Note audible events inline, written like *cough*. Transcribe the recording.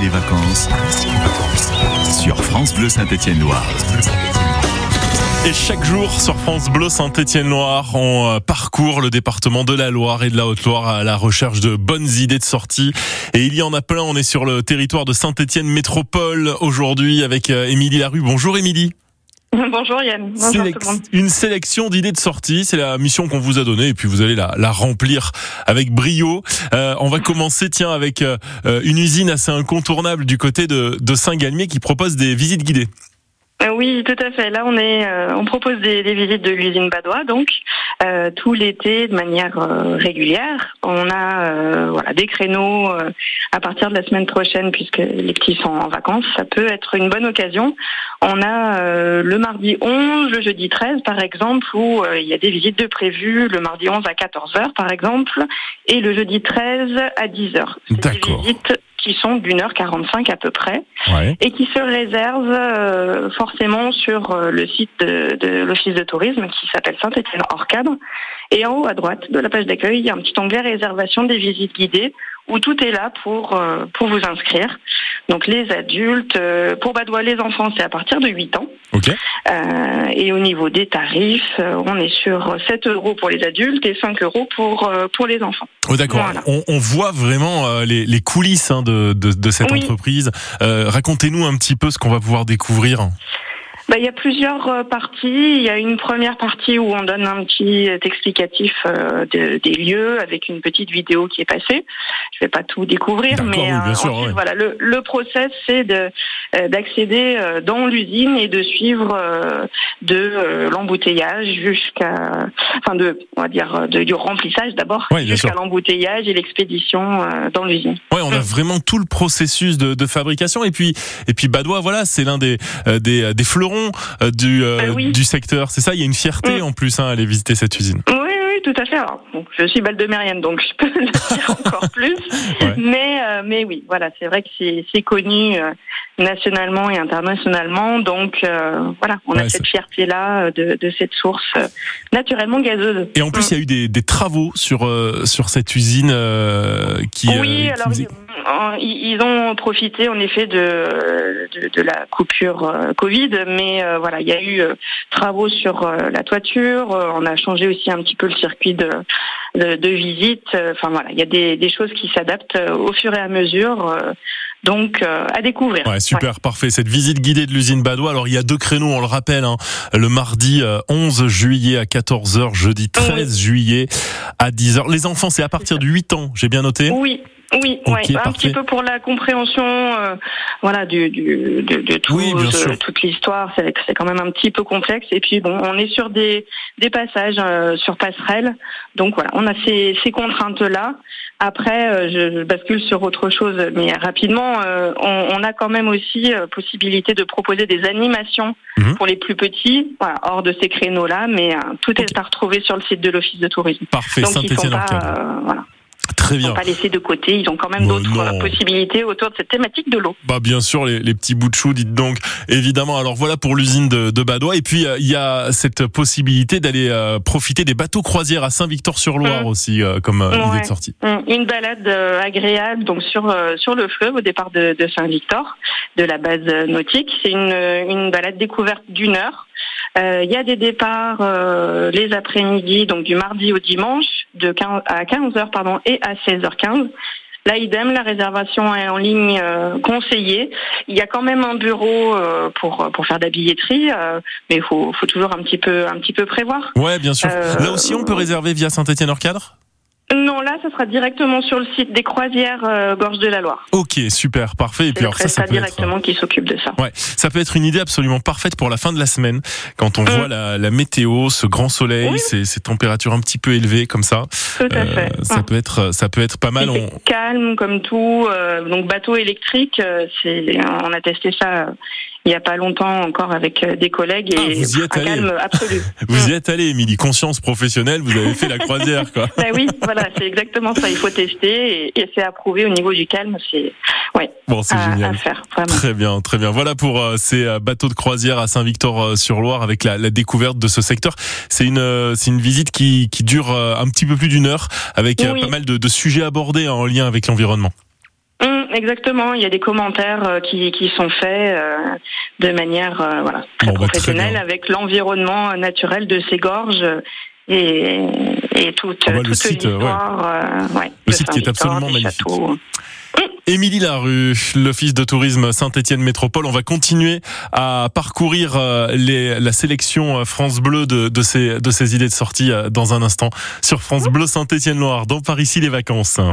Les vacances. Sur France Bleu Saint-Étienne-Loire. Et chaque jour sur France Bleu Saint-Étienne-Loire, on euh, parcourt le département de la Loire et de la Haute-Loire à la recherche de bonnes idées de sortie. Et il y en a plein. On est sur le territoire de Saint-Étienne Métropole aujourd'hui avec euh, Émilie Larue. Bonjour Émilie. *laughs* Bonjour Yann. Bonjour tout le monde. Une sélection d'idées de sortie, c'est la mission qu'on vous a donnée et puis vous allez la, la remplir avec brio. Euh, on va commencer tiens avec euh, une usine assez incontournable du côté de, de Saint-Galmier qui propose des visites guidées. Euh, oui, tout à fait. Là, on est, euh, on propose des, des, visites de l'usine Badois, donc euh, tout l'été de manière euh, régulière. On a euh, voilà des créneaux à partir de la semaine prochaine, puisque les petits sont en vacances. Ça peut être une bonne occasion. On a le mardi 11, le jeudi 13, par exemple, où il y a des visites de prévues. Le mardi 11 à 14 h par exemple, et le jeudi 13 à 10 h C'est des visites qui sont d'une heure 45 à peu près ouais. et qui se réservent euh, forcément sur euh, le site de, de l'office de tourisme qui s'appelle Saint-Étienne hors cadre. Et en haut à droite de la page d'accueil, il y a un petit onglet réservation des visites guidées où tout est là pour euh, pour vous inscrire. Donc les adultes, euh, pour Badois les enfants, c'est à partir de 8 ans. Okay. Euh, et au niveau des tarifs, on est sur 7 euros pour les adultes et 5 euros pour pour les enfants. Oh, D'accord. Voilà. On, on, voit vraiment les, les coulisses hein, de, de, de cette oui. entreprise. Racontez-nous un petit peu ce qu'on va pouvoir découvrir. Bah, il y a plusieurs parties. Il y a une première partie où on donne un petit explicatif euh, de, des lieux avec une petite vidéo qui est passée. Je vais pas tout découvrir, mais oui, euh, sûr, ensuite, ouais. voilà, le, le process c'est de euh, d'accéder dans l'usine et de suivre de l'embouteillage jusqu'à, enfin de, on va dire de, du remplissage d'abord jusqu'à l'embouteillage et l'expédition dans l'usine. Oui, on a mmh. vraiment tout le processus de, de, fabrication et puis et puis Badois, voilà, c'est l'un des, des des fleurons du, euh, oui. du secteur. C'est ça, il y a une fierté Mm. en plus hein, à aller visiter cette usine. Oui, oui, tout à fait. Alors, bon, je suis baldemérienne, donc je peux *laughs* le dire encore plus. Ouais. Mais, euh, mais oui, voilà, c'est vrai que c'est connu euh, nationalement et internationalement. Donc euh, voilà, on Ouais, a cette fierté-là de, de cette source euh, naturellement gazeuse. Et en plus, il y a eu des, des travaux sur euh, sur cette usine euh, qui. Oui, euh, qui alors faisait- euh, ils ont profité en effet de, de, de la coupure euh, Covid, mais euh, voilà, il y a eu euh, travaux sur euh, la toiture, on a changé aussi un petit peu le circuit de, de, de visite, enfin voilà, il y a des, des choses qui s'adaptent au fur et à mesure, euh, donc euh, à découvrir. Ouais, super, parfait. Cette visite guidée de l'usine Badois. Alors, il y a deux créneaux, on le rappelle, hein, le mardi euh, 11 juillet à 14h, jeudi 13 juillet à 10h. Les enfants, c'est à partir de 8 ans, j'ai bien noté? Oui. Oui, ouais, un petit peu pour la compréhension, euh, voilà, du, du de, de tout, Oui, de toute l'histoire. C'est c'est quand même un petit peu complexe. Et puis bon, on est sur des des passages euh, sur passerelle, donc voilà, on a ces ces contraintes là. Après, euh, je, je bascule sur autre chose, mais rapidement, euh, on, on a quand même aussi euh, possibilité de proposer des animations Mhm. pour les plus petits, voilà, hors de ces créneaux là, mais euh, tout est à retrouver sur le site de l'office de tourisme. Parfait, Donc ils sont pas, voilà, Très ils bien. sont pas laissés de côté. Ils ont quand même Mais d'autres euh, possibilités autour de cette thématique de l'eau. Bah bien sûr les, les petits bouts de chou, dites donc évidemment. Alors voilà pour l'usine de, de Badois et puis euh, il y a cette possibilité d'aller euh, profiter des bateaux croisières à Saint-Victor-sur-Loire Mm. aussi euh, comme euh, idée Ouais. de sortie. Hum, Une balade euh, agréable donc sur euh, sur le fleuve au départ de, de Saint-Victor, de la base nautique. C'est une une balade découverte d'une heure. Euh, Il y a des départs euh, les après-midi, donc du mardi au dimanche, de 15 à 15 heures pardon et à 16h15. Là, idem, la réservation est en ligne euh, conseillée. Il y a quand même un bureau euh, pour pour faire de la billetterie, euh, mais il faut, faut toujours un petit peu un petit peu prévoir. Ouais bien sûr. Euh, Là aussi on peut réserver via Saint-Etienne-Hors-Cadre Non, là, ça sera directement sur le site des croisières euh, Gorge de la Loire. Ok super parfait. Et puis alors ça ça peut être directement qui s'occupe de ça. Ouais, ça peut être une idée absolument parfaite pour la fin de la semaine, quand on Mm. voit la, la météo, ce grand soleil, Oui. ces, ces températures un petit peu élevées comme ça. Tout à Euh, fait. ça Ouais. peut être, ça peut être pas mal. On... calme comme tout. euh, donc bateau électrique, euh, c'est on a testé ça euh, il y a pas longtemps encore avec euh, des collègues Ah, et vous y êtes un allé. calme absolu. *laughs* Vous y êtes allé, Émilie, conscience professionnelle, vous avez fait la croisière, quoi. *laughs* Ben oui, voilà, c'est exactement ça. Il faut tester et, et c'est approuvé au niveau du calme. C'est ouais Bon, c'est génial. à faire vraiment. Très bien, très bien. Voilà pour euh, ces euh, bateaux de croisière à Saint-Victor-sur-Loire avec la, la découverte de ce secteur. C'est une, euh, c'est une visite qui, qui dure euh, un petit peu plus d'une heure avec Oui. pas mal de, de sujets abordés en lien avec l'environnement. Exactement, il y a des commentaires euh, qui, qui sont faits euh, de manière euh, voilà, très Bon, bah, très professionnelle avec l'environnement naturel de ces gorges et, et toute, Ah bah, le site, l'histoire. ouais, Le de site qui est absolument magnifique. châteaux. Émilie Larue, l'Office de tourisme Saint-Étienne Métropole. On va continuer à parcourir les, la sélection France Bleu de, de, ces, de ces idées de sortie dans un instant sur France Bleu Saint-Étienne Loire, dans par ici les vacances.